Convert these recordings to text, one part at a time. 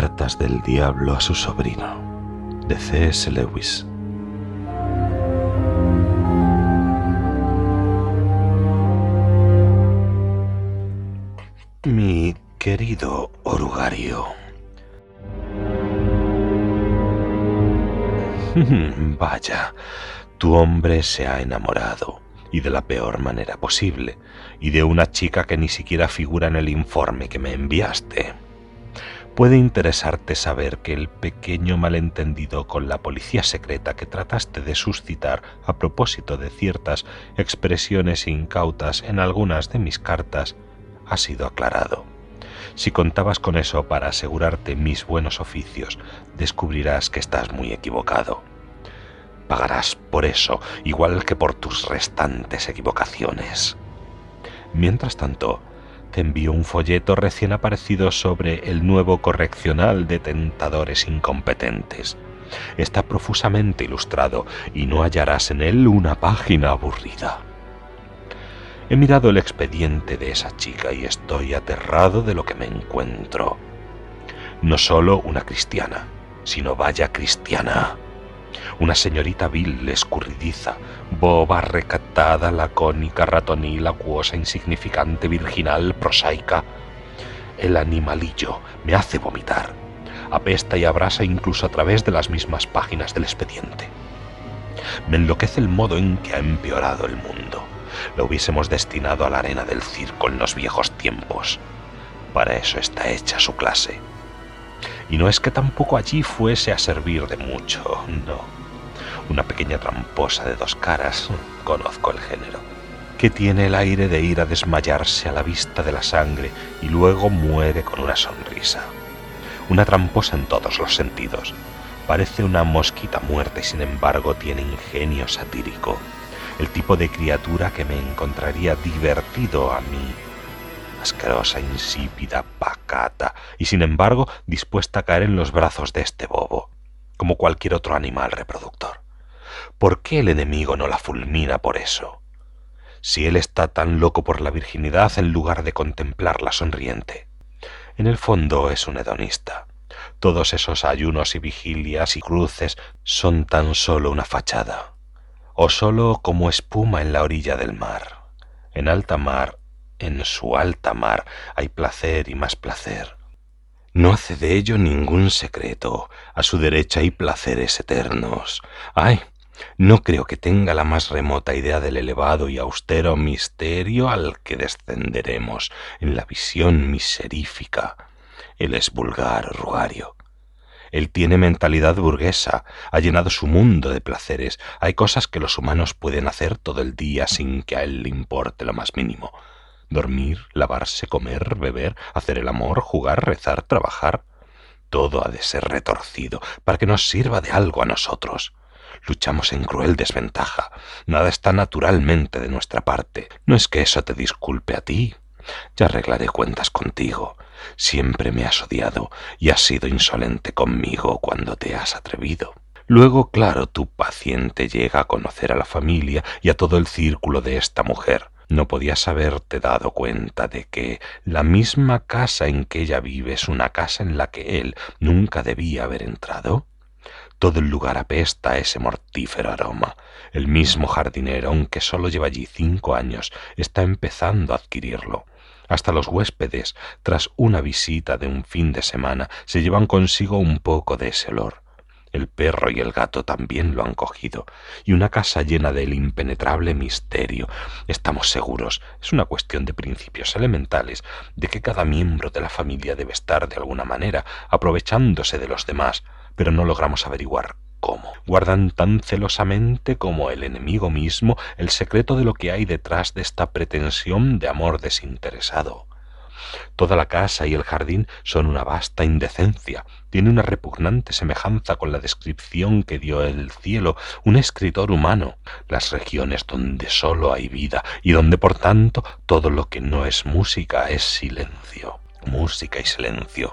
Cartas del Diablo a su sobrino, de C.S. Lewis. Mi querido orugario. Vaya, tu hombre se ha enamorado, y de la peor manera posible, y de una chica que ni siquiera figura en el informe que me enviaste puede interesarte saber que el pequeño malentendido con la policía secreta que trataste de suscitar a propósito de ciertas expresiones incautas en algunas de mis cartas ha sido aclarado. Si contabas con eso para asegurarte mis buenos oficios, descubrirás que estás muy equivocado. Pagarás por eso igual que por tus restantes equivocaciones. Mientras tanto, te envío un folleto recién aparecido sobre el nuevo correccional de tentadores incompetentes. Está profusamente ilustrado y no hallarás en él una página aburrida. He mirado el expediente de esa chica y estoy aterrado de lo que me encuentro. No solo una cristiana, sino vaya cristiana una señorita vil, escurridiza, boba, recatada, lacónica, ratonil, acuosa, insignificante, virginal, prosaica. El animalillo me hace vomitar. Apesta y abrasa incluso a través de las mismas páginas del expediente. Me enloquece el modo en que ha empeorado el mundo. Lo hubiésemos destinado a la arena del circo en los viejos tiempos. Para eso está hecha su clase. Y no es que tampoco allí fuese a servir de mucho, no una pequeña tramposa de dos caras, conozco el género, que tiene el aire de ir a desmayarse a la vista de la sangre y luego muere con una sonrisa. Una tramposa en todos los sentidos. Parece una mosquita muerta y sin embargo tiene ingenio satírico. El tipo de criatura que me encontraría divertido a mí. Asquerosa, insípida, pacata y sin embargo dispuesta a caer en los brazos de este bobo, como cualquier otro animal reproductor. ¿por qué el enemigo no la fulmina por eso? Si él está tan loco por la virginidad en lugar de contemplarla sonriente. En el fondo es un hedonista. Todos esos ayunos y vigilias y cruces son tan solo una fachada, o solo como espuma en la orilla del mar. En alta mar, en su alta mar, hay placer y más placer. No hace de ello ningún secreto. A su derecha hay placeres eternos. ¡Ay! No creo que tenga la más remota idea del elevado y austero misterio al que descenderemos en la visión miserífica. Él es vulgar, rugario. Él tiene mentalidad burguesa, ha llenado su mundo de placeres. Hay cosas que los humanos pueden hacer todo el día sin que a él le importe lo más mínimo. Dormir, lavarse, comer, beber, hacer el amor, jugar, rezar, trabajar. Todo ha de ser retorcido para que nos sirva de algo a nosotros. Luchamos en cruel desventaja. Nada está naturalmente de nuestra parte. No es que eso te disculpe a ti. Ya arreglaré cuentas contigo. Siempre me has odiado y has sido insolente conmigo cuando te has atrevido. Luego, claro, tu paciente llega a conocer a la familia y a todo el círculo de esta mujer. ¿No podías haberte dado cuenta de que la misma casa en que ella vive es una casa en la que él nunca debía haber entrado? Todo el lugar apesta a ese mortífero aroma. El mismo jardinero, aunque solo lleva allí cinco años, está empezando a adquirirlo. Hasta los huéspedes, tras una visita de un fin de semana, se llevan consigo un poco de ese olor. El perro y el gato también lo han cogido, y una casa llena del impenetrable misterio. Estamos seguros, es una cuestión de principios elementales, de que cada miembro de la familia debe estar de alguna manera aprovechándose de los demás, pero no logramos averiguar cómo. Guardan tan celosamente como el enemigo mismo el secreto de lo que hay detrás de esta pretensión de amor desinteresado. Toda la casa y el jardín son una vasta indecencia. Tiene una repugnante semejanza con la descripción que dio el cielo un escritor humano. Las regiones donde sólo hay vida y donde por tanto todo lo que no es música es silencio. Música y silencio.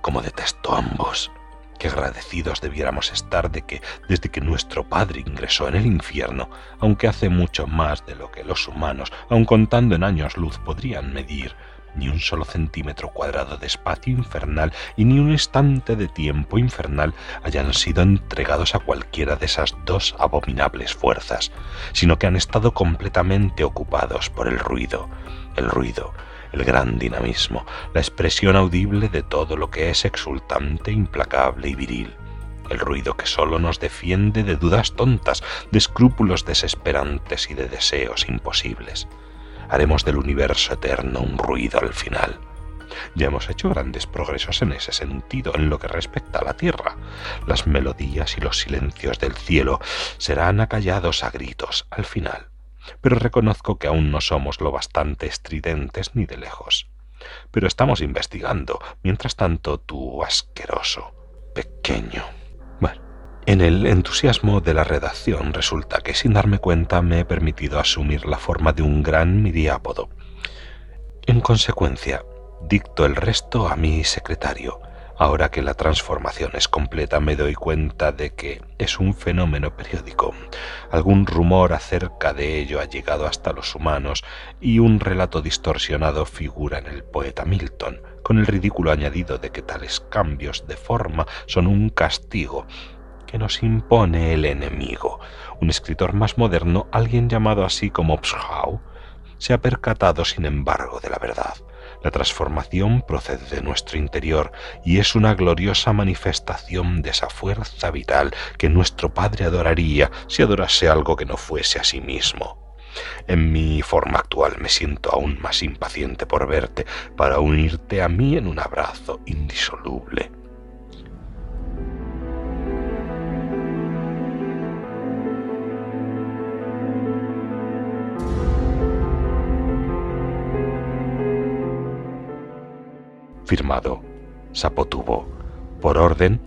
Como detesto ambos. Qué agradecidos debiéramos estar de que, desde que nuestro Padre ingresó en el infierno, aunque hace mucho más de lo que los humanos, aun contando en años luz, podrían medir, ni un solo centímetro cuadrado de espacio infernal y ni un instante de tiempo infernal hayan sido entregados a cualquiera de esas dos abominables fuerzas, sino que han estado completamente ocupados por el ruido, el ruido, el gran dinamismo, la expresión audible de todo lo que es exultante, implacable y viril el ruido que solo nos defiende de dudas tontas, de escrúpulos desesperantes y de deseos imposibles. Haremos del universo eterno un ruido al final. Ya hemos hecho grandes progresos en ese sentido en lo que respecta a la tierra. Las melodías y los silencios del cielo serán acallados a gritos al final. Pero reconozco que aún no somos lo bastante estridentes ni de lejos. Pero estamos investigando, mientras tanto tú asqueroso. En el entusiasmo de la redacción resulta que sin darme cuenta me he permitido asumir la forma de un gran miriápodo. En consecuencia, dicto el resto a mi secretario. Ahora que la transformación es completa me doy cuenta de que es un fenómeno periódico. Algún rumor acerca de ello ha llegado hasta los humanos y un relato distorsionado figura en el poeta Milton, con el ridículo añadido de que tales cambios de forma son un castigo que nos impone el enemigo. Un escritor más moderno, alguien llamado así como Pschau, se ha percatado, sin embargo, de la verdad. La transformación procede de nuestro interior y es una gloriosa manifestación de esa fuerza vital que nuestro Padre adoraría si adorase algo que no fuese a sí mismo. En mi forma actual me siento aún más impaciente por verte para unirte a mí en un abrazo indisoluble. Firmado Sapotubo, por orden,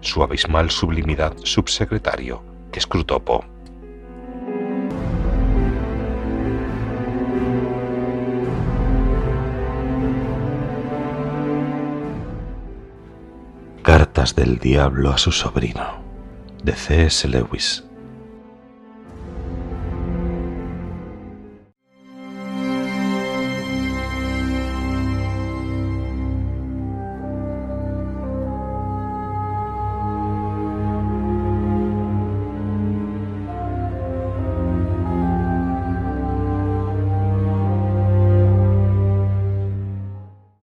su abismal sublimidad subsecretario, Escrutopo. Cartas del Diablo a su sobrino, de C.S. Lewis.